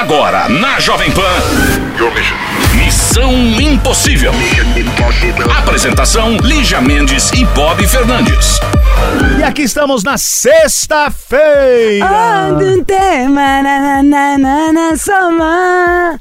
Agora, na Jovem Pan. Missão Impossível. Apresentação: Lígia Mendes e Bob Fernandes. E aqui estamos na sexta-feira.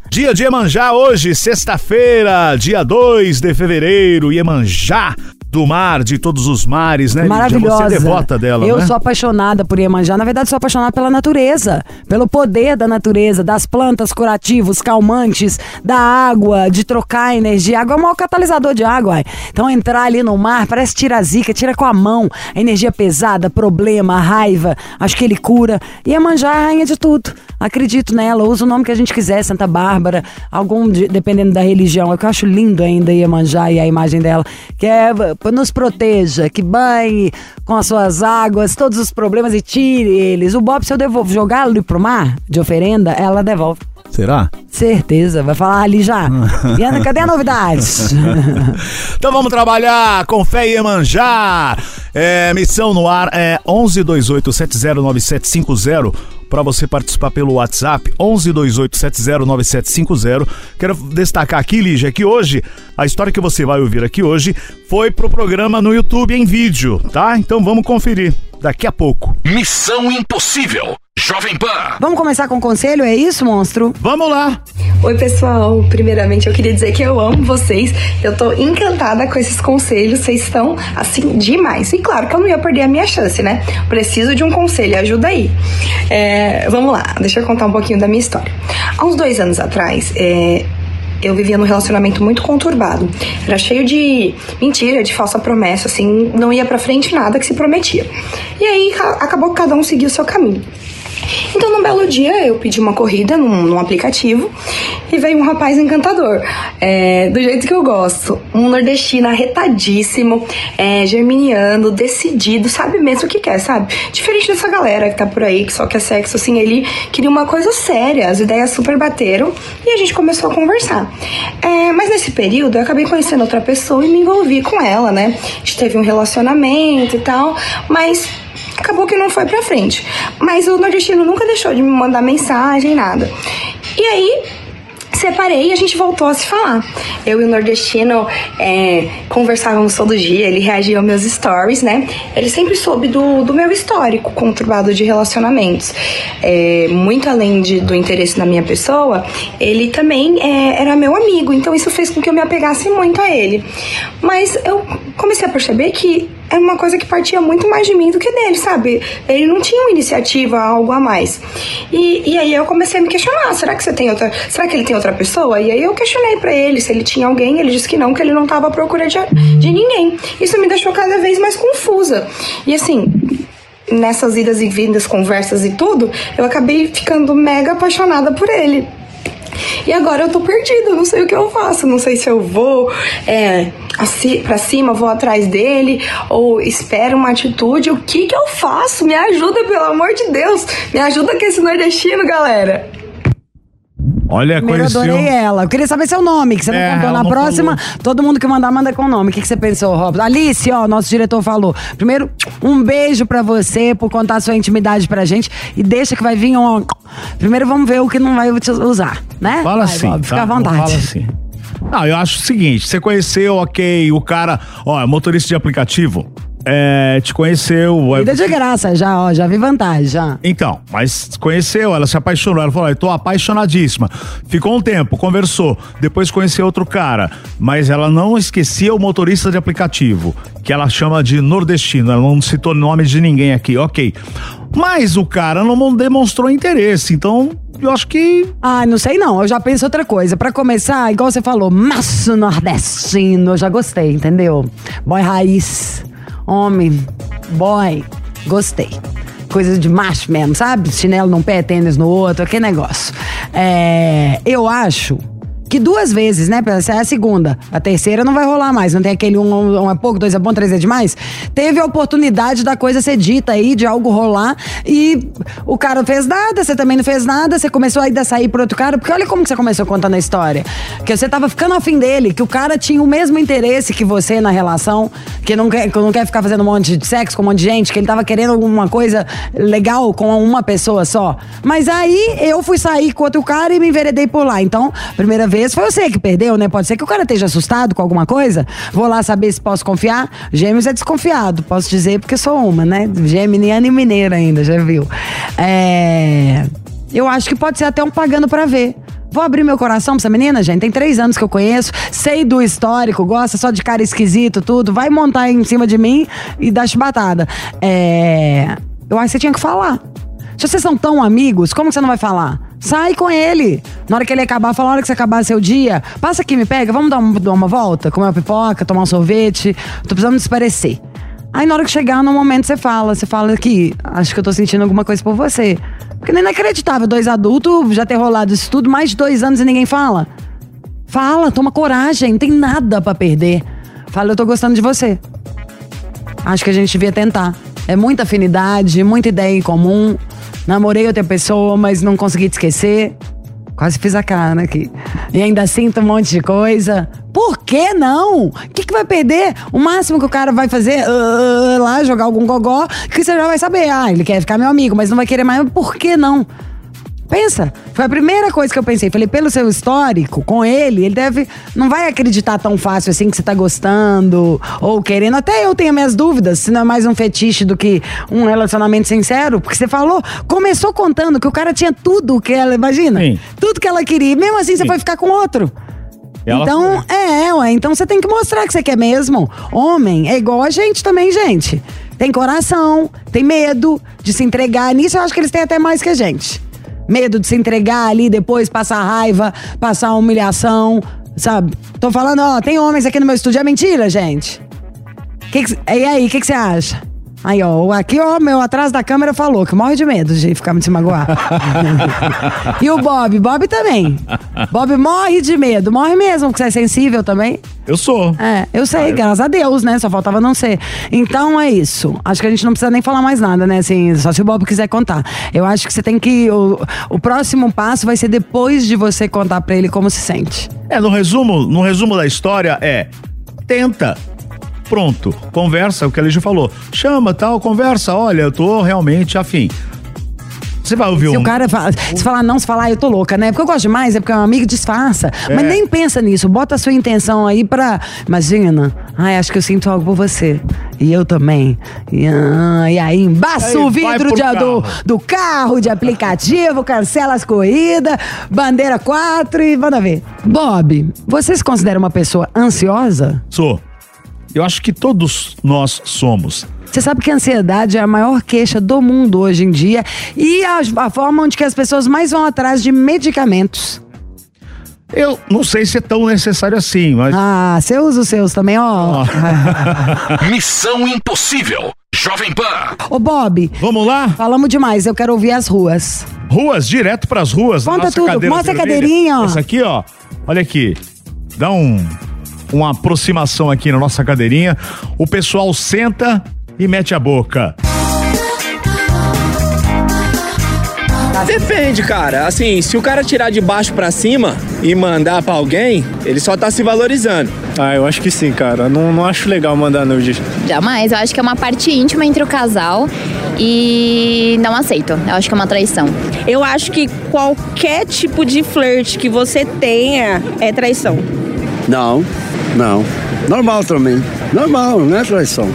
Dia de Iemanjá hoje, sexta-feira, dia 2 de fevereiro, Iemanjá do mar, de todos os mares, né? Lídia? Maravilhosa. Você é devota dela, Eu né? sou apaixonada por Iemanjá. Na verdade, sou apaixonada pela natureza, pelo poder da natureza, das plantas curativos, calmantes, da água, de trocar energia. A água é o maior catalisador de água. Então, entrar ali no mar parece tirar a zica, tira com a mão a energia pesada, problema, raiva. Acho que ele cura. Iemanjá é a rainha de tudo. Acredito nela, usa o nome que a gente quiser, Santa Bárbara, algum, de- dependendo da religião. É o que eu acho lindo ainda Iemanjá e a imagem dela, que é nos proteja, que banhe com as suas águas todos os problemas e tire eles. O Bob, se eu devolvo, jogar ali pro mar de oferenda, ela devolve. Será? Certeza, vai falar ali já. E Ana, cadê a novidade? Então vamos trabalhar com fé e Iemanjá. É, missão no ar é 1128709750 para você participar pelo WhatsApp 1128709750. Quero destacar aqui, Lígia, que hoje a história que você vai ouvir aqui hoje foi pro programa no YouTube em vídeo, tá? Então vamos conferir daqui a pouco. Missão Impossível. Jovem Pan. Vamos começar com o conselho, é isso, monstro? Vamos lá. Oi, pessoal. Primeiramente, eu queria dizer que eu amo vocês. Eu tô encantada com esses conselhos. Vocês estão, assim, demais. E claro que eu não ia perder a minha chance, né? Preciso de um conselho. Ajuda aí. É, vamos lá. Deixa eu contar um pouquinho da minha história. Há uns dois anos atrás, é, eu vivia num relacionamento muito conturbado. Era cheio de mentira, de falsa promessa, assim, não ia pra frente nada que se prometia. E aí ca- acabou que cada um seguiu o seu caminho. Então, num belo dia, eu pedi uma corrida num, num aplicativo e veio um rapaz encantador, é, do jeito que eu gosto. Um nordestino arretadíssimo, é, germiniano, decidido, sabe mesmo o que quer, sabe? Diferente dessa galera que tá por aí, que só quer sexo, assim, ele queria uma coisa séria, as ideias super bateram e a gente começou a conversar. É, mas nesse período, eu acabei conhecendo outra pessoa e me envolvi com ela, né? A gente teve um relacionamento e tal, mas acabou que não foi pra frente. Mas o nordestino nunca deixou de me mandar mensagem, nada. E aí, separei e a gente voltou a se falar. Eu e o nordestino é, conversávamos todo dia, ele reagia aos meus stories, né? Ele sempre soube do, do meu histórico conturbado de relacionamentos. É, muito além de, do interesse na minha pessoa, ele também é, era meu amigo, então isso fez com que eu me apegasse muito a ele. Mas eu comecei a perceber que era uma coisa que partia muito mais de mim do que dele, sabe? Ele não tinha uma iniciativa, algo a mais. E, e aí eu comecei a me questionar, será que você tem outra, será que ele tem outra pessoa? E aí eu questionei pra ele se ele tinha alguém, ele disse que não, que ele não tava à procura de, de ninguém. Isso me deixou cada vez mais confusa. E assim, nessas idas e vindas, conversas e tudo, eu acabei ficando mega apaixonada por ele. E agora eu tô perdida, não sei o que eu faço, não sei se eu vou é, assim, pra cima, vou atrás dele, ou espero uma atitude, o que que eu faço? Me ajuda, pelo amor de Deus, me ajuda com esse nordestino, galera. Olha, Primeiro eu conheci adorei um... ela. Eu queria saber seu nome, que você É, não contou. Na próxima, todo mundo que mandar, manda com o nome. O que, que você pensou, Robson? Alice, ó, nosso diretor falou. Primeiro, um beijo pra você por contar sua intimidade pra gente. E deixa que vai vir um. Primeiro vamos ver o que não vai te usar, né? Fala vai, assim, Bob, fica tá? à vontade. Fala assim. Não, eu acho o seguinte, você conheceu, ok, o cara, ó, é motorista de aplicativo, é, te conheceu... Vida de graça já, ó, já vi vantagem, já. Então, mas conheceu, ela se apaixonou, ela falou, eu tô apaixonadíssima. Ficou um tempo, conversou, depois conheceu outro cara, mas ela não esquecia o motorista de aplicativo, que ela chama de nordestino, ela não citou nome de ninguém aqui, ok. Mas o cara não demonstrou interesse, então eu acho que Ah, não sei não, eu já penso outra coisa. Pra começar, igual você falou, maço nordestino, eu já gostei, entendeu? Boy raiz, homem, boy, gostei. Coisa de macho mesmo, sabe? Chinelo num pé, tênis no outro, aquele negócio. É, eu acho que duas vezes, né? Essa é a segunda. A terceira não vai rolar mais. Não tem aquele um, um é pouco, dois é bom, três é demais. Teve a oportunidade da coisa ser dita aí, de algo rolar. E o cara não fez nada, você também não fez nada. Você começou ainda a sair pro outro cara. Porque olha como que você começou contando a história. Que você tava ficando afim dele, que o cara tinha o mesmo interesse que você na relação, que não quer, que não quer ficar fazendo um monte de sexo com um monte de gente, que ele tava querendo alguma coisa legal com uma pessoa só. Mas aí eu fui sair com outro cara e me enveredei por lá. Então, primeira vez vez foi você que perdeu, né? Pode ser que o cara esteja assustado com alguma coisa. Vou lá saber se posso confiar. Gêmeos é desconfiado, posso dizer, porque sou uma, né? Geminiana e mineira ainda, já viu? É. Eu acho que pode ser até um pagando para ver. Vou abrir meu coração pra essa menina, gente. Tem três anos que eu conheço, sei do histórico, gosta só de cara esquisito, tudo. Vai montar em cima de mim e dar chibatada. É. Eu acho que você tinha que falar. Se vocês são tão amigos, como que você não vai falar? Sai com ele. Na hora que ele acabar, fala, na hora que você acabar seu dia, passa aqui, me pega, vamos dar uma, dar uma volta, comer uma pipoca, tomar um sorvete. Tô precisando desaparecer. Aí na hora que chegar no momento você fala, você fala que acho que eu tô sentindo alguma coisa por você. Porque nem é inacreditável, dois adultos, já ter rolado isso tudo, mais de dois anos e ninguém fala. Fala, toma coragem, não tem nada para perder. Fala, eu tô gostando de você. Acho que a gente devia tentar. É muita afinidade, muita ideia em comum. Namorei outra pessoa, mas não consegui te esquecer. Quase fiz a cara aqui. E ainda sinto um monte de coisa. Por que não? O que, que vai perder? O máximo que o cara vai fazer uh, lá, jogar algum gogó, que você já vai saber. Ah, ele quer ficar meu amigo, mas não vai querer mais. Por que não? Pensa, foi a primeira coisa que eu pensei. Falei, pelo seu histórico com ele, ele deve. Não vai acreditar tão fácil assim que você tá gostando ou querendo. Até eu tenho minhas dúvidas se não é mais um fetiche do que um relacionamento sincero. Porque você falou, começou contando que o cara tinha tudo que ela. Imagina? Sim. Tudo que ela queria. E mesmo assim, você Sim. foi ficar com outro. Ela então, é, ué, então você tem que mostrar que você quer mesmo. Homem é igual a gente também, gente. Tem coração, tem medo de se entregar. Nisso eu acho que eles têm até mais que a gente. Medo de se entregar ali, depois passar raiva, passar humilhação, sabe? Tô falando, ó, tem homens aqui no meu estúdio. É mentira, gente? Que que- e aí, o que que você acha? Aí, ó, aqui, ó, meu atrás da câmera falou que morre de medo de ficar me se magoar. e o Bob? Bob também. Bob morre de medo. Morre mesmo, porque você é sensível também. Eu sou. É, eu sei, graças a Deus, né? Só faltava não ser. Então é isso. Acho que a gente não precisa nem falar mais nada, né? Assim, só se o Bob quiser contar. Eu acho que você tem que. O, o próximo passo vai ser depois de você contar pra ele como se sente. É, no resumo, no resumo da história é tenta. Pronto, conversa, o que a Lígia falou. Chama, tal, conversa, olha, eu tô realmente afim. Você vai ouvir Se um. o cara fala, se falar não, se falar, "Ah, eu tô louca, né? Porque eu gosto demais, é porque é um amigo disfarça. Mas nem pensa nisso, bota a sua intenção aí pra. Imagina, ai, acho que eu sinto algo por você. E eu também. E, ah, e aí, embaça o vidro de, do, carro. do carro, de aplicativo, cancela as corridas, bandeira 4 e manda ver. Bob, você se considera uma pessoa ansiosa? Sou. Eu acho que todos nós somos. Você sabe que a ansiedade é a maior queixa do mundo hoje em dia e a, a forma onde que as pessoas mais vão atrás de medicamentos. Eu não sei se é tão necessário assim, mas. Ah, você usa os seus também, ó. Missão Impossível. Jovem Pan. Ô, Bob, Vamos lá? falamos demais, eu quero ouvir as ruas. Ruas, direto pras ruas. Conta nossa tudo, mostra a vermelha. cadeirinha, ó. Essa aqui, ó. Olha aqui. Dá um, uma aproximação aqui na nossa cadeirinha. O pessoal senta e mete a boca. Depende, cara. Assim, se o cara tirar de baixo pra cima e mandar pra alguém, ele só tá se valorizando. Ah, eu acho que sim, cara. Não, não acho legal mandar nude. Jamais. Eu acho que é uma parte íntima entre o casal e não aceito. Eu acho que é uma traição. Eu acho que qualquer tipo de flerte que você tenha é traição. Não, não. Normal também. Normal, não é traição.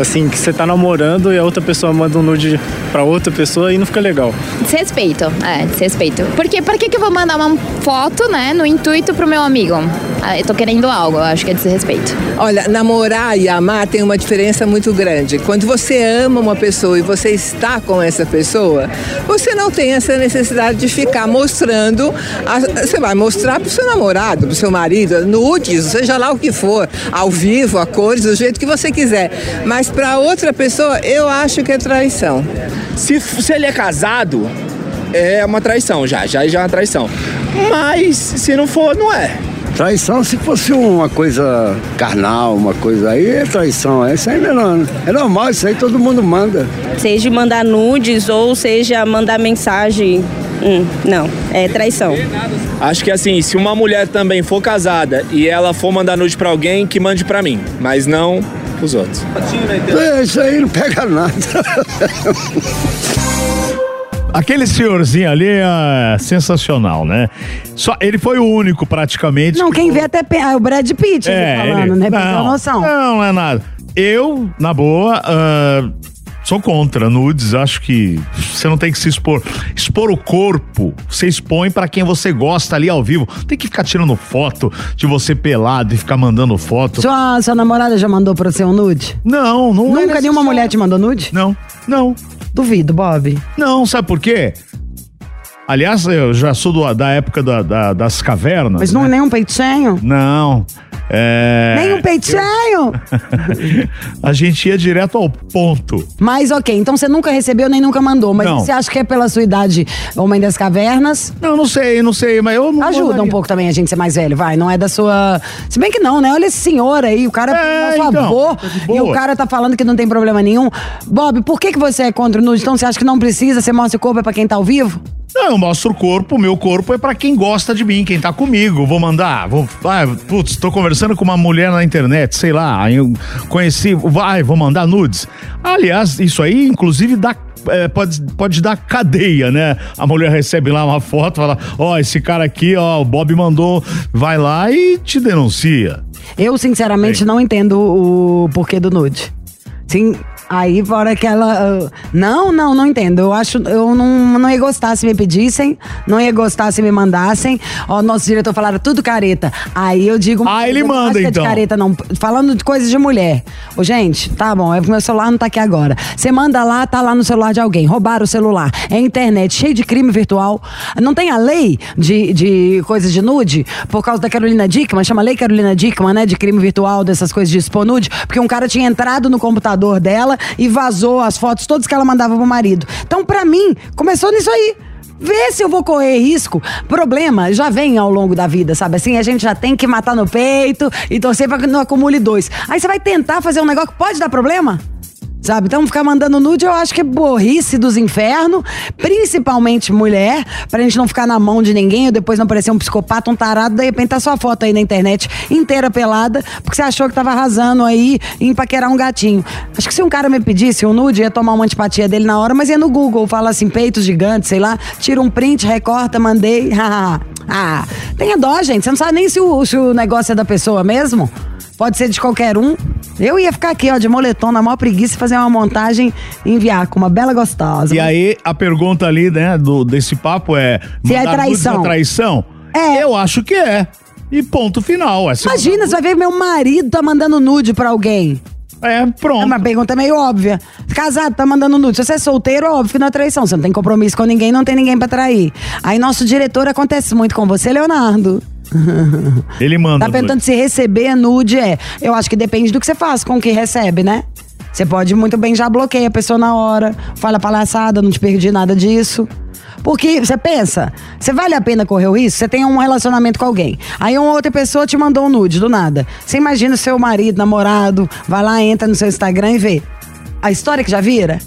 Assim, que você tá namorando e a outra pessoa manda um nude pra outra pessoa e não fica legal. Desrespeito. É, desrespeito. Porque por que, que eu vou mandar uma foto, né, no intuito pro meu amigo? Ah, eu tô querendo algo, eu acho que é desrespeito. Olha, namorar e amar tem uma diferença muito grande. Quando você ama uma pessoa e você está com essa pessoa, você não tem essa necessidade de ficar mostrando. a- você vai mostrar pro seu namorado, pro seu marido, nudes, seja lá o que for, ao vivo, a cores, do jeito que você quiser. Mas para outra pessoa, eu acho que é traição. Se, se ele é casado, é uma traição já, já, já é uma traição. Mas se não for, não é. Traição, se fosse uma coisa carnal, uma coisa aí, é traição. Isso aí não é, é normal, isso aí todo mundo manda. Seja mandar nudes ou seja mandar mensagem. Hum, não, é traição. Acho que assim, se uma mulher também for casada e ela for mandar nude pra alguém, que mande pra mim, mas não pros outros. É, isso aí não pega nada. Aquele senhorzinho ali é sensacional, né? Só, ele foi o único praticamente. Não, quem vê até ah, o Brad Pitt ele falando, ele- né? Não, uma noção. Não, não é nada. Eu, na boa, ah, sou contra nudes. Acho que você não tem que se expor. Expor o corpo, você expõe pra quem você gosta ali ao vivo. Tem que ficar tirando foto de você pelado e ficar mandando foto. Sua, sua namorada já mandou pra você um nude? Não, não é Nunca nenhuma mulher te mandou nude? Não, não. Duvido, Bob. Não, sabe por quê? Aliás, eu já sou do- da época da- da- das cavernas. Mas não né? é nem um peitinho? Não. É... Nem um peitinho? A gente ia direto ao ponto. Mas ok, então você nunca recebeu nem nunca mandou. Mas Não. você acha que é pela sua idade, Homem das Cavernas? Não, não sei, não sei, mas eu não Ajuda mandaria. um pouco também a gente ser mais velho, vai. Não é da sua. Se bem que não, né? Olha esse senhor aí, o cara é nosso então, avô. tá E o cara tá falando que não tem problema nenhum. Bob, por que, que você é contra o nude? Então você acha que não precisa? Você mostra o corpo é pra quem tá ao vivo? Não, eu mostro o corpo, o meu corpo é pra quem gosta de mim, quem tá comigo. Vou mandar, vou. Ah, putz, tô conversando com uma mulher na internet, sei lá, conheci, vai, vou mandar nudes. Aliás, isso aí, inclusive, dá. é, pode, pode dar cadeia, né? A mulher recebe lá uma foto, fala: Ó, esse cara aqui, ó, o Bob mandou, vai lá e te denuncia. Eu, sinceramente, não entendo o porquê do nude. Sim, aí fora que ela. não, não, não entendo. Eu acho. Eu não, não ia gostar se me pedissem, não ia gostar se me mandassem. Ó, nosso diretor falaram tudo careta. Aí eu digo. Ah, ele manda, é então. de careta, não. Falando de coisas de mulher. Ô, gente, tá bom, é porque meu celular não tá aqui agora. Você manda lá, tá lá no celular de alguém. Roubaram o celular. É internet, cheio de crime virtual. Não tem a lei de, de coisas de nude? Por causa da Carolina Dickman, chama Lei Carolina Dickman, né? De crime virtual, dessas coisas de expor nude. Porque um cara tinha entrado no computador dela e vazou as fotos todas que ela mandava pro marido. Então, pra mim, começou nisso aí. Vê se eu vou correr risco. Problema já vem ao longo da vida, sabe? Assim, a gente já tem que matar no peito e torcer pra que não acumule dois. Aí você vai tentar fazer um negócio que pode dar problema? Sabe? Então ficar mandando nude eu acho que é burrice dos infernos, principalmente mulher, pra gente não ficar na mão de ninguém ou depois não parecer um psicopata, um tarado, de repente tá sua foto aí na internet inteira pelada, porque você achou que tava arrasando aí em paquerar um gatinho. Acho que se um cara me pedisse um nude, ia tomar uma antipatia dele na hora, mas ia no Google, fala assim, peitos gigantes, sei lá, tira um print, recorta, mandei. ah, tenha dó, gente. Você não sabe nem se o, se o negócio é da pessoa mesmo. Pode ser de qualquer um. Eu ia ficar aqui, ó, de moletom, na maior preguiça, e fazer uma montagem e enviar com uma bela gostosa. E aí, a pergunta ali, né, do, desse papo é: Se é traição. é traição? É. Eu acho que é. E ponto final. É Imagina, você vai ver meu marido tá mandando nude pra alguém. É, pronto. É uma pergunta meio óbvia. Casado, tá mandando nude. Se você é solteiro, óbvio que não é traição. Você não tem compromisso com ninguém, não tem ninguém pra trair. Aí, nosso diretor acontece muito com você, Leonardo. Ele manda. Tá perguntando se receber nude é. Eu acho que depende do que você faz com o que recebe, né? Você pode muito bem já bloqueia a pessoa na hora, fala palhaçada, não te perdi nada disso. Porque você pensa, você vale a pena correr o risco? Você tem um relacionamento com alguém. Aí uma outra pessoa te mandou um nude do nada. Você imagina o seu marido, namorado, vai lá, entra no seu Instagram e vê. A história que já vira?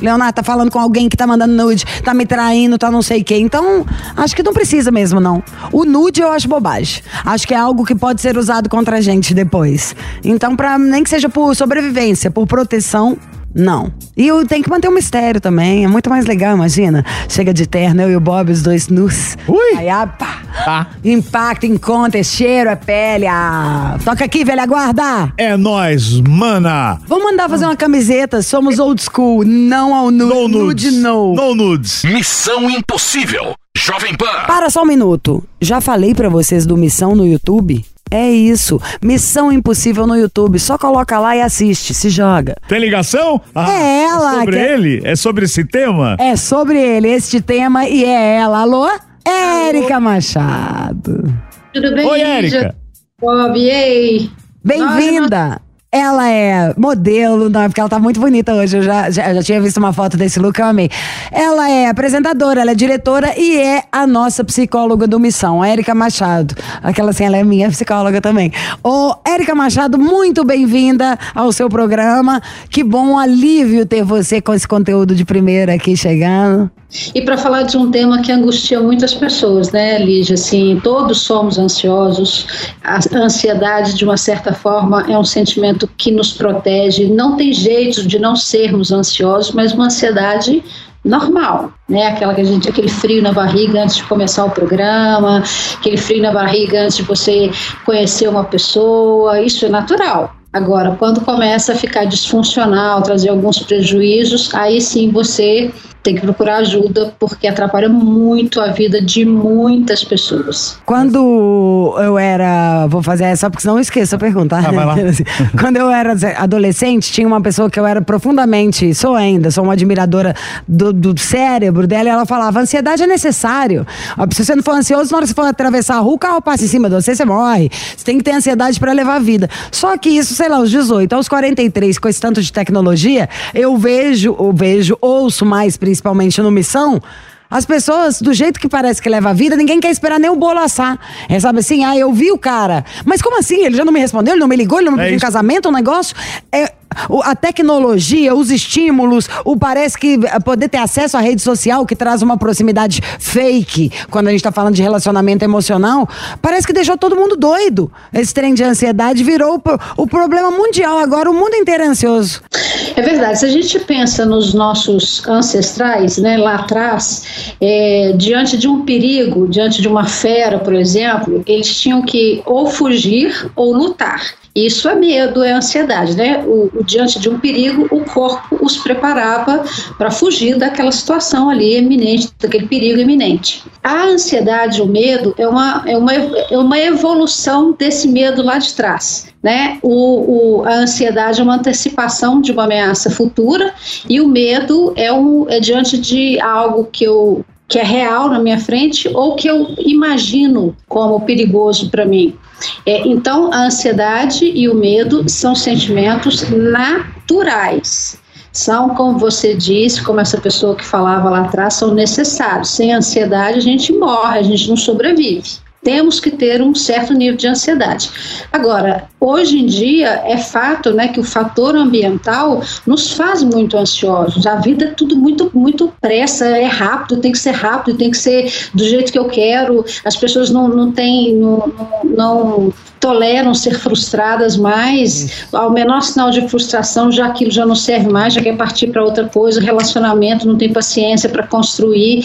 Leonardo tá falando com alguém que tá mandando nude, tá me traindo, tá não sei o quê. Então, acho que não precisa mesmo, não. O nude eu acho bobagem. Acho que é algo que pode ser usado contra a gente depois. Então, pra, nem que seja por sobrevivência, por proteção, não. E eu tenho que manter um mistério também. É muito mais legal, imagina. Chega de terno, eu e o Bob, os dois nus. Ui! Aí, pá. Tá. Impacto, encontra, é cheiro, é pele. Ah. Toca aqui, velha guarda. É nóis, mana. Vamos mandar fazer uma camiseta. Somos old school. Não ao nude. No nudes. Nude, no. No nudes. Missão Impossível. Jovem Pan. Para só um minuto. Já falei pra vocês do Missão no YouTube? É isso. Missão Impossível no YouTube. Só coloca lá e assiste. Se joga. Tem ligação? Ah, É ela, É sobre que- ele? É sobre esse tema? É sobre ele, este tema, e é ela. Alô? Érica Machado. Tudo bem? Oi, Érica. Bob, ei. Bem-vinda. Ela é modelo, não, porque ela tá muito bonita hoje. Eu já, já, já tinha visto uma foto desse look, eu amei. Ela é apresentadora, ela é diretora e é a nossa psicóloga do Missão, a Érica Machado. Aquela assim, ela é minha psicóloga também. Ô, Érica Machado, muito bem-vinda ao seu programa. Que bom alívio ter você com esse conteúdo de primeira aqui chegando. E para falar de um tema que angustia muitas pessoas, né, Lígia? Assim, todos somos ansiosos. A ansiedade, de uma certa forma, é um sentimento que nos protege. Não tem jeito de não sermos ansiosos, mas uma ansiedade normal, né? Aquela que a gente, aquele frio na barriga antes de começar o programa, aquele frio na barriga antes de você conhecer uma pessoa, isso é natural. Agora, quando começa a ficar disfuncional, trazer alguns prejuízos, aí sim você tem que procurar ajuda porque atrapalha muito a vida de muitas pessoas. Quando eu era. Vou fazer essa porque senão eu esqueço a pergunta. Ah, vai lá. Quando eu era adolescente, tinha uma pessoa que eu era profundamente, sou ainda, sou uma admiradora do, do cérebro dela, e ela falava: ansiedade é necessário. Se você não for ansioso, na hora que você for atravessar a rua, o carro passa em cima de você, você morre. Você tem que ter ansiedade para levar a vida. Só que isso, sei lá, aos 18, aos 43, com esse tanto de tecnologia, eu vejo, eu vejo, ouço mais, principalmente no Missão. As pessoas, do jeito que parece que leva a vida, ninguém quer esperar nem o bolo assar. É, sabe assim, ah, eu vi o cara. Mas como assim? Ele já não me respondeu, ele não me ligou, ele não me É pediu um casamento, um negócio? É, a tecnologia, os estímulos, o parece que eh, poder ter acesso à rede social que traz uma proximidade fake, quando a gente tá falando de relacionamento emocional, parece que deixou todo mundo doido. Esse trem de ansiedade virou o, o problema mundial. Agora o mundo inteiro é ansioso. É verdade, se a gente pensa nos nossos ancestrais, né, lá atrás, é, diante de um perigo, diante de uma fera, por exemplo, eles tinham que ou fugir ou lutar. Isso é medo, é ansiedade, né? O, o- diante de um perigo, o corpo os preparava para fugir daquela situação ali eminente, daquele perigo iminente. A ansiedade, o medo, é uma, é uma, é uma evolução desse medo lá de trás. Né? O, o- a ansiedade é uma antecipação de uma ameaça futura e o medo é, um, é diante de algo que eu que é real na minha frente ou que eu imagino como perigoso para mim. É, então, a ansiedade e o medo são sentimentos naturais. São, como você disse, como essa pessoa que falava lá atrás, são necessários. Sem ansiedade, a gente morre, a gente não sobrevive. Temos que ter um certo nível de ansiedade. Agora, hoje em dia é fato, né, que o fator ambiental nos faz muito ansiosos. A vida é tudo muito, muito pressa, é rápido, tem que ser rápido, tem que ser do jeito que eu quero. As pessoas não, não têm, não, não, toleram ser frustradas mais. Ao menor sinal de frustração, já aquilo já não serve mais, já quer partir para outra coisa. Relacionamento, não tem paciência para construir.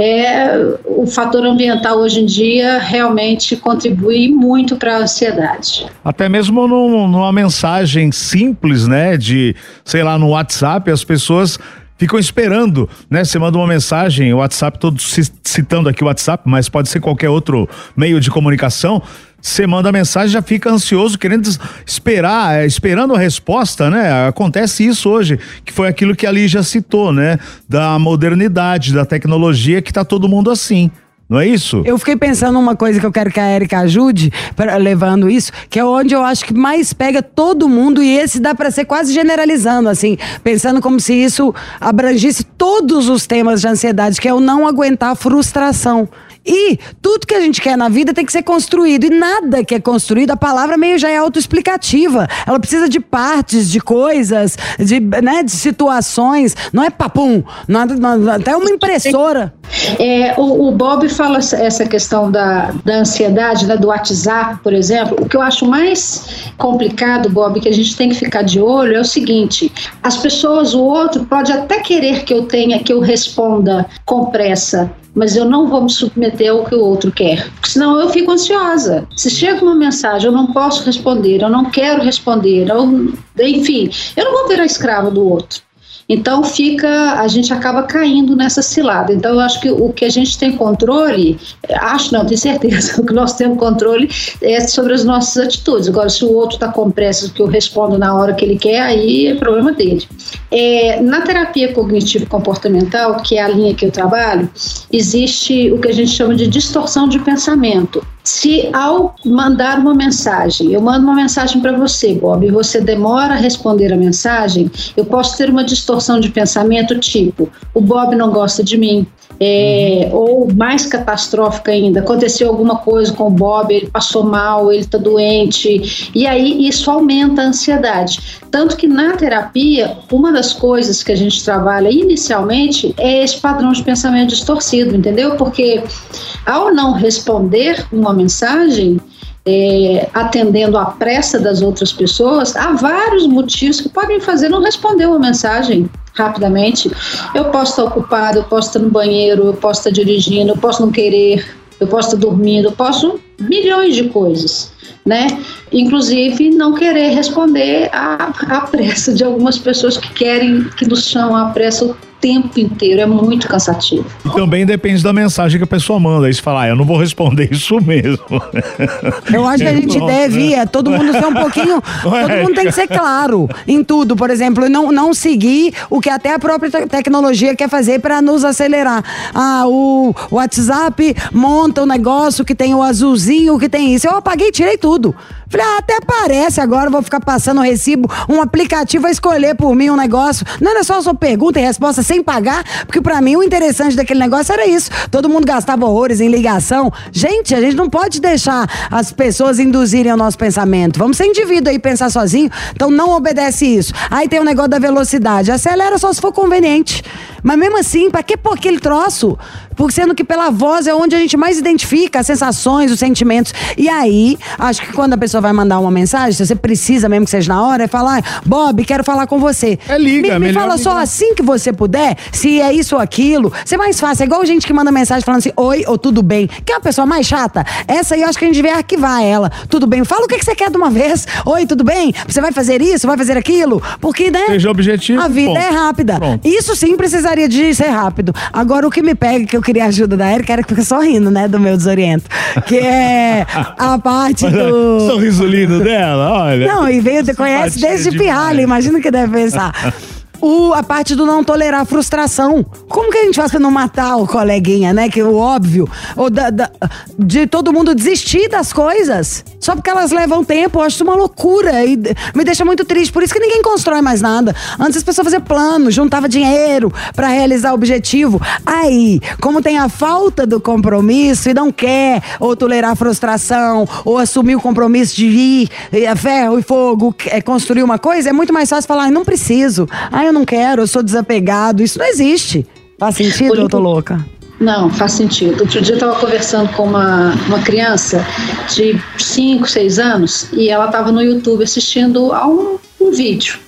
É, o fator ambiental hoje em dia realmente contribui muito para a ansiedade. Até mesmo num- numa mensagem simples, né? De, sei lá, no WhatsApp, as pessoas ficam esperando, né? Você manda uma mensagem, o WhatsApp, todos ci- citando aqui o WhatsApp, mas pode ser qualquer outro meio de comunicação. Você manda a mensagem, já fica ansioso, querendo es- esperar, é, esperando a resposta, né? Acontece isso hoje, que foi aquilo que ali já citou, né? Da modernidade, da tecnologia, que tá todo mundo assim. Não é isso? Eu fiquei pensando numa coisa que eu quero que a Erika ajude, pra- levando isso, que é onde eu acho que mais pega todo mundo e esse dá pra ser quase generalizando, assim, pensando como se isso abrangisse todos os temas de ansiedade, que é o não aguentar a frustração. E tudo que a gente quer na vida tem que ser construído. E nada que é construído, a palavra meio já é autoexplicativa. Ela precisa de partes, de coisas, de, né, de situações. Não é papum. Nada, nada- até uma impressora. É, o, o Bob fala essa- essa questão da, da ansiedade, né, do WhatsApp, por exemplo. O que eu acho mais complicado, Bob, que a gente tem que ficar de olho é o seguinte: as pessoas, o outro pode até querer que eu tenha, que eu responda com pressa. Mas eu não vou me submeter ao que o outro quer, porque senão eu fico ansiosa. Se chega uma mensagem, eu não posso responder, eu não quero responder, eu, enfim, eu não vou virar escrava do outro. Então fica, a gente acaba caindo nessa cilada. Então eu acho que o que a gente tem controle, acho não, tenho certeza, o que nós temos controle é sobre as nossas atitudes. Agora, se o outro está com pressa que eu respondo na hora que ele quer, aí é problema dele. É, na terapia cognitivo comportamental, que é a linha que eu trabalho, existe o que a gente chama de distorção de pensamento. Se ao mandar uma mensagem, eu mando uma mensagem para você, Bob, e você demora a responder a mensagem, eu posso ter uma distorção de pensamento tipo: o Bob não gosta de mim, é, ou mais catastrófica ainda, aconteceu alguma coisa com o Bob, ele passou mal, ele está doente, e aí isso aumenta a ansiedade. Tanto que na terapia, uma das coisas que a gente trabalha inicialmente é esse padrão de pensamento distorcido, entendeu? Porque ao não responder uma mensagem, é, atendendo à pressa das outras pessoas, há vários motivos que podem fazer não responder uma mensagem rapidamente. Eu posso estar ocupado, eu posso estar no banheiro, eu posso estar dirigindo, eu posso não querer, eu posso estar dormindo, eu posso milhões de coisas, né? Inclusive não querer responder à, à pressa de algumas pessoas que querem, que nos chamam à pressa tempo inteiro, é muito cansativo. E também depende da mensagem que a pessoa manda. Aí você fala, ah, eu não vou responder isso mesmo. Eu acho que a gente deve, é, todo mundo ser um pouquinho. Todo mundo tem que ser claro em tudo, por exemplo, não, não seguir o que até a própria te- tecnologia quer fazer para nos acelerar. Ah, o WhatsApp monta um negócio que tem o azulzinho, que tem isso. Eu apaguei e tirei tudo. Falei, ah, até parece agora, eu vou ficar passando o recibo, um aplicativo vai escolher por mim um negócio. Não era só só pergunta e resposta sem pagar, porque pra mim o interessante daquele negócio era isso. Todo mundo gastava horrores em ligação. Gente, a gente não pode deixar as pessoas induzirem o nosso pensamento. Vamos ser indivíduo aí pensar sozinho, então não obedece isso. Aí tem o negócio da velocidade. Acelera só se for conveniente. Mas mesmo assim, pra que pôr aquele troço? Porque sendo que pela voz é onde a gente mais identifica as sensações, os sentimentos. E aí, acho que quando a pessoa vai mandar uma mensagem, se você precisa mesmo que seja na hora, é falar, Bob, quero falar com você. É liga, me, me fala só ligar. assim que você puder, se é isso ou aquilo. Ser mais fácil. É igual gente que manda mensagem falando assim, oi ou tudo bem. Que é a pessoa mais chata? Essa aí eu acho que a gente devia arquivar ela. Tudo bem. Fala o que, que você quer de uma vez. Oi, tudo bem? Você vai fazer isso? Vai fazer aquilo? Porque, né? Seja objetivo. A vida ponto. é rápida. Pronto. Isso sim precisaria de ser rápido. Agora, o que me pega, que eu queria ajuda da Erika, era que fica só rindo, né, do meu desoriento. Que é a parte do. Sorriso lindo dela, olha. Não, e veio, te conhece Simpatia desde demais. pirralha, imagina o que deve pensar. O, a parte do não tolerar frustração. Como que a gente faz pra não matar o coleguinha, né? Que é o óbvio. Ou da- da- de todo mundo desistir das coisas. Só porque elas levam tempo. Eu acho isso uma loucura. E me deixa muito triste. Por isso que ninguém constrói mais nada. Antes as pessoas faziam plano, juntava dinheiro pra realizar o objetivo. Aí, como tem a falta do compromisso e não quer ou tolerar a frustração, ou assumir o compromisso de ir a ferro e fogo, é, construir uma coisa, é muito mais fácil falar, "Ai, não preciso, ah, eu não quero, eu sou desapegado. Isso não existe. Faz sentido, eu tô louca? Não, faz sentido. Outro dia eu estava conversando com uma, uma criança de 5, 6 anos e ela estava no YouTube assistindo a um, um vídeo.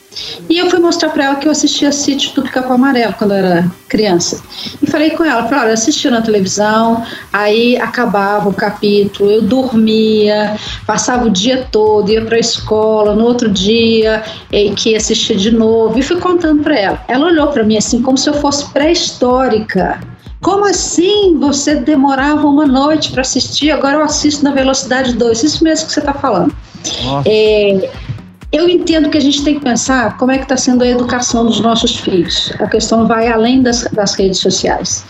E eu fui mostrar para ela que eu assistia Sítio do Pica-Pau Amarelo quando eu era criança. E falei com ela, falei, olha, assistia na televisão, aí acabava o capítulo, eu dormia, passava o dia todo, ia para a escola, no outro dia, e que ia assistir de novo, e fui contando para ela. Ela olhou para mim assim, como se eu fosse pré-histórica. Como assim você demorava uma noite para assistir? Agora eu assisto na velocidade 2. Isso mesmo que você está falando. É, eu entendo que a gente tem que pensar como é que está sendo a educação dos nossos filhos. A questão vai além das, das redes sociais,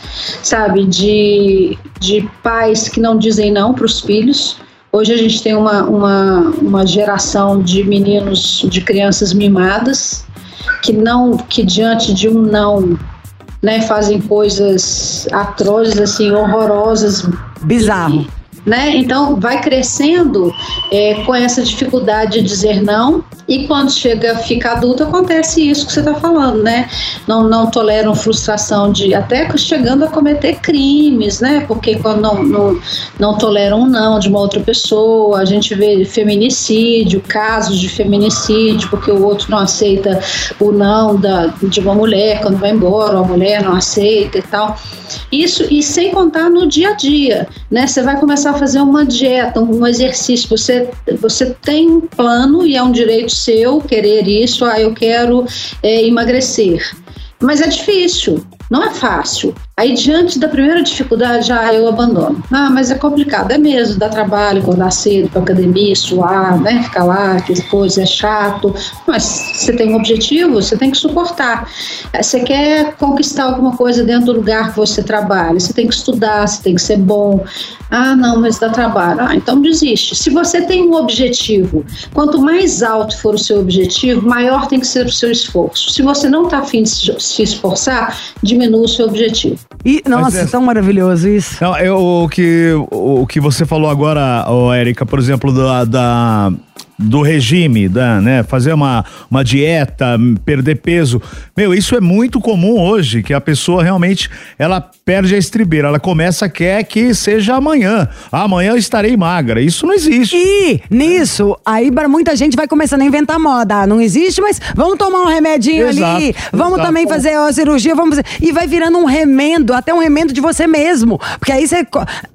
sabe? De, de pais que não dizem não para os filhos. Hoje a gente tem uma, uma, uma geração de meninos, de crianças mimadas, que não, que diante de um não, né, fazem coisas atrozes, assim, horrorosas. Bizarro. Né? Então vai crescendo é, com essa dificuldade de dizer não e quando chega ficar adulto acontece isso que você está falando, né? Não, não toleram frustração de até chegando a cometer crimes, né? Porque quando não, não, não toleram um não de uma outra pessoa, a gente vê feminicídio, casos de feminicídio, porque o outro não aceita o não da, de uma mulher quando vai embora, a mulher não aceita e tal. Isso e sem contar no dia a dia, né? Você vai começar fazer uma dieta, um exercício. Você, você tem um plano e é um direito seu querer isso. Ah, eu quero é, emagrecer. Mas é difícil, não é fácil. Aí, diante da primeira dificuldade, já eu abandono. Ah, mas é complicado, é mesmo, dá trabalho, acordar cedo para academia, suar, né? Ficar lá, que coisa é chato. Mas você tem um objetivo, você tem que suportar. Eh, Você quer conquistar alguma coisa dentro do lugar que você trabalha, você tem que estudar, você tem que ser bom. Ah, não, mas dá trabalho. Ah, então desiste. Se você tem um objetivo, quanto mais alto for o seu objetivo, maior tem que ser o seu esforço. Se você não está afim de se esforçar, diminua o seu objetivo. E, nossa, é- tão maravilhoso isso. Não, eu, o, que, o, o que você falou agora, ô, Érica, por exemplo, da, da- do regime, da, né, fazer uma, uma dieta, perder peso. Meu, isso é muito comum hoje, que a pessoa realmente, ela perde a estribeira, ela começa, quer que seja amanhã. Amanhã eu estarei magra. Isso não existe. E nisso, aí para muita gente vai começando a inventar moda. Ah, não existe, mas vamos tomar um remedinho Exato, ali, vamos exato. também fazer a cirurgia, vamos fazer. E vai virando um remendo, até um remendo de você mesmo. Porque aí você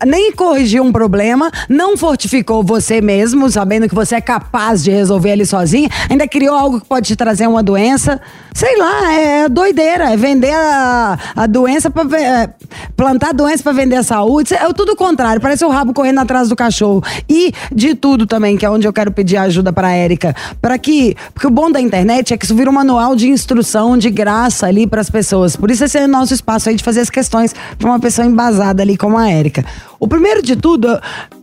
nem corrigiu um problema, não fortificou você mesmo, sabendo que você é capaz de resolver ele sozinho, ainda criou algo que pode te trazer uma doença. Sei lá, é doideira, é vender a, a doença para plantar a doença para vender a saúde. É tudo o contrário, parece o rabo correndo atrás do cachorro. E de tudo também, que é onde eu quero pedir ajuda para Érica, para que, porque o bom da internet é que isso vira um manual de instrução de graça ali para as pessoas. Por isso esse é o nosso espaço aí de fazer as questões para uma pessoa embasada ali como a Érica. O primeiro de tudo,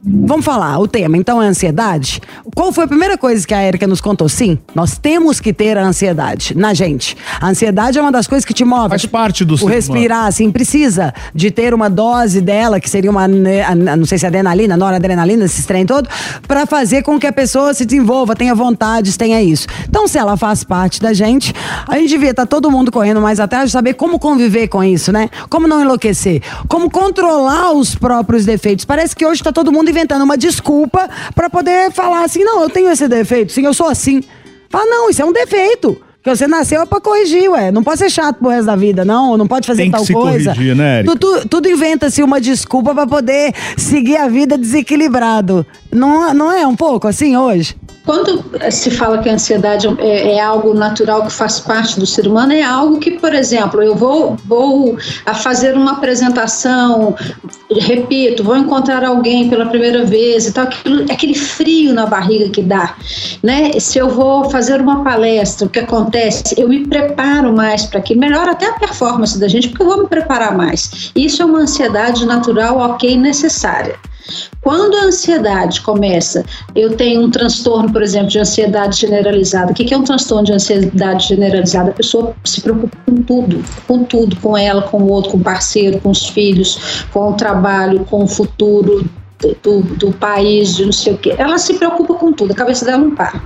vamos falar, o tema, então é ansiedade. Qual foi a primeira coisa que a Érica nos contou? Sim, nós temos que ter a ansiedade na gente. A ansiedade é uma das coisas que te move. Faz parte do O humano. respirar, assim, precisa de ter uma dose dela, que seria uma, a- não sei se é adrenalina, noradrenalina, esse trem todo, pra fazer com que a pessoa se desenvolva, tenha vontades, tenha isso. Então, se ela faz parte da gente, a gente devia estar todo mundo correndo mais atrás de saber como conviver com isso, né? Como não enlouquecer, como controlar os próprios defeitos. Parece que hoje tá todo mundo inventando uma desculpa pra poder falar assim, não, eu tenho esse defeito, sim, eu sou assim. Fala, não, isso é um defeito. Que você nasceu é pra corrigir, ué. Não pode ser chato pro resto da vida, não. Não pode fazer Tem que tal se coisa. corrigir, né, Érica? Tu- tu- tudo inventa-se uma desculpa pra poder seguir a vida desequilibrado. Não, não é um pouco assim hoje? Quando se fala que a ansiedade é, é algo natural que faz parte do ser humano, é algo que, por exemplo, eu vou, vou a fazer uma apresentação, repito, vou encontrar alguém pela primeira vez e tal, aquilo- aquele frio na barriga que dá, né? Se eu vou fazer uma palestra, o que acontece? Eu me preparo mais para aquilo, melhora até a performance da gente, porque eu vou me preparar mais. Isso é uma ansiedade natural, ok, necessária. Quando a ansiedade começa, eu tenho um transtorno, por exemplo, de ansiedade generalizada. O que é um transtorno de ansiedade generalizada? A pessoa se preocupa com tudo, com tudo, com ela, com o outro, com o parceiro, com os filhos, com o trabalho, com o futuro do, do país, de não sei o quê. Ela se preocupa com tudo, a cabeça dela não para.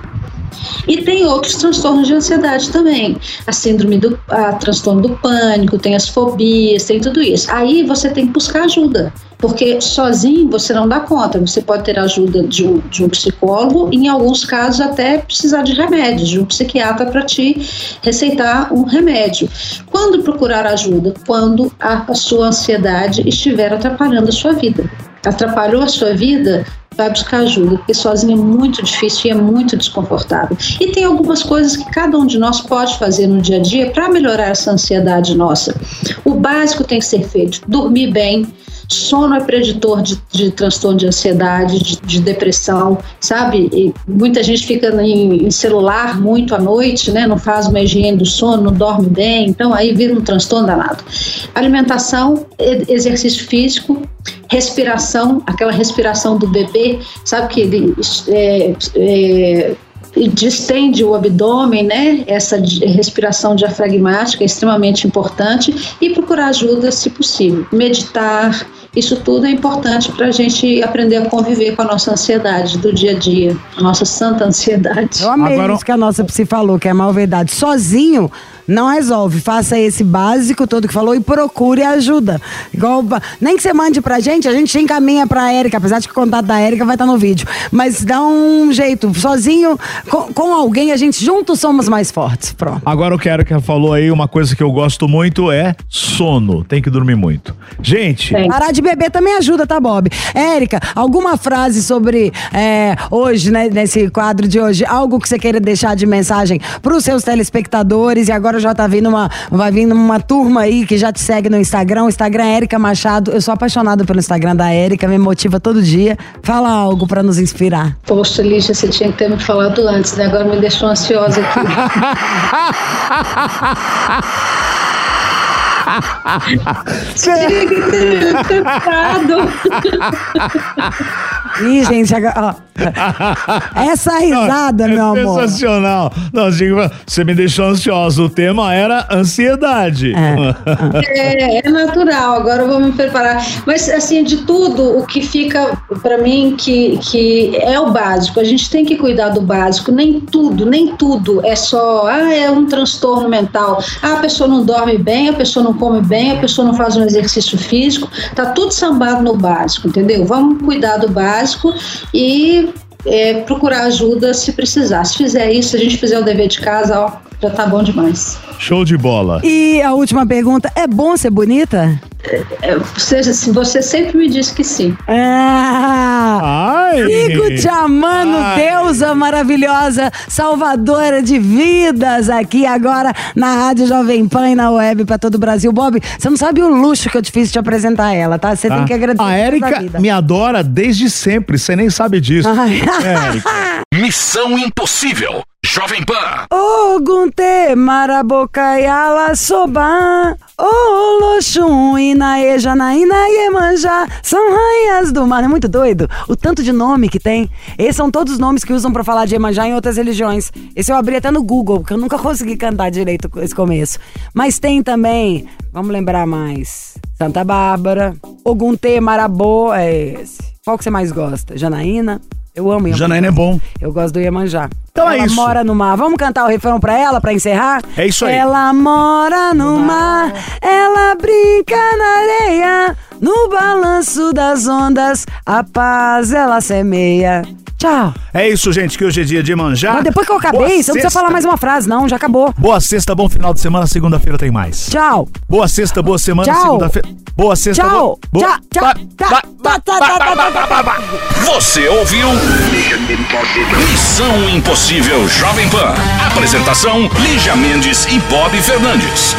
E tem outros transtornos de ansiedade também. A síndrome do a transtorno do pânico, tem as fobias, tem tudo isso. Aí você tem que buscar ajuda. Porque sozinho você não dá conta. Você pode ter ajuda de um, de um psicólogo, e em alguns casos até precisar de remédios, de um psiquiatra para te receitar um remédio. Quando procurar ajuda? Quando a, a sua ansiedade estiver atrapalhando a sua vida. Atrapalhou a sua vida? vai buscar ajuda, porque sozinho é muito difícil e é muito desconfortável. E tem algumas coisas que cada um de nós pode fazer no dia a dia para melhorar essa ansiedade nossa. O básico tem que ser feito: dormir bem. Sono é preditor de, de transtorno de ansiedade, de, de depressão, sabe? E muita gente fica em, em celular muito à noite, né? Não faz uma higiene do sono, não dorme bem, então aí vira um transtorno danado. Alimentação, exercício físico, respiração, aquela respiração do bebê, sabe que ele é, é, e distende o abdômen, né? Essa respiração diafragmática é extremamente importante e procurar ajuda se possível. Meditar, isso tudo é importante para a gente aprender a conviver com a nossa ansiedade do dia a dia, a nossa santa ansiedade. Eu amei isso que a nossa psi falou, que é mal verdade. Sozinho não resolve. Faça esse básico todo que falou e procure ajuda. Igual, nem que você mande pra gente, a gente encaminha pra Érica, apesar de que o contato da Érica vai estar no vídeo. Mas dá um jeito. Sozinho, com, com alguém, a gente juntos somos mais fortes. Pronto. Agora eu quero que ela falou aí uma coisa que eu gosto muito é sono. Tem que dormir muito. Gente, Parar de de beber também ajuda, tá, Bob? Érica, alguma frase sobre é, hoje, né, nesse quadro de hoje, algo que você queira deixar de mensagem pros seus telespectadores? E agora já tá vindo uma, vai vindo uma turma aí que já te segue no Instagram. O Instagram é Érica Machado. Eu sou apaixonado pelo Instagram da Érica, me motiva todo dia. Fala algo pra nos inspirar. Poxa, Lígia, você tinha que ter me falado antes, né? Agora me deixou ansiosa aqui. Ih, gente, agora, ó. Essa risada, Não, é meu amor. Sensacional. Não, digo, você me deixou ansiosa. O tema era ansiedade. É, é natural, agora eu vou me preparar. Mas, assim, de tudo, o que fica para mim que, que é o básico. A gente tem que cuidar do básico. Nem tudo, nem tudo é só, ah, é um transtorno mental. Ah, a pessoa não dorme bem, a pessoa não come bem, a pessoa não faz um exercício físico. Tá tudo sambado no básico, entendeu? Vamos cuidar do básico e é, procurar ajuda se precisar. Se fizer isso, se a gente fizer o dever de casa, ó, já tá bom demais. Show de bola. E a última pergunta: é bom ser bonita? É, Você, você sempre me disse que sim. Ah! Ai! Fico te amando, Ai. deusa maravilhosa, salvadora de vidas, aqui agora na Rádio Jovem Pan e na web pra todo o Brasil. Bob, você não sabe o luxo que eu te fiz de te apresentar ela, tá? Você tem Tá? que agradecer. A Érica vida. me adora desde sempre, você nem sabe disso. Ai. Érica. Missão Impossível. Jovem Pan. Ogunte marabocaiala soba O Loxum, Inaê, Janaína e Emanjá São rainhas do mar. É muito doido o tanto de nome que tem. Esses são todos os nomes que usam pra falar de Emanjá em outras religiões. Esse eu abri até no Google Porque eu nunca consegui cantar direito esse começo. Mas tem também, vamos lembrar mais Santa Bárbara Ogunte Marabô é esse. Qual que você mais gosta? Janaína? Eu amo Iemanjá Janaína é bom. eu gosto do Iemanjá. Então é ela isso. mora no mar. Vamos cantar o refrão pra ela, pra encerrar? É isso aí. Ela mora no mar, ela brinca na areia, no balanço das ondas, a paz ela semeia. Tchau. É isso, gente, que hoje é dia de manjar. Mas depois que eu acabei, Boa você não precisa falar mais uma frase, não, já acabou. Boa sexta, bom final de semana. Segunda-feira tem mais. Tchau. Boa sexta, boa semana. Segunda-feira. Boa sexta. Tchau. boa-. Tchau. Tchau. Tchau. Você ouviu? Missão Impossível Jovem Pan. Apresentação: Lígia Mendes e Bob Fernandes.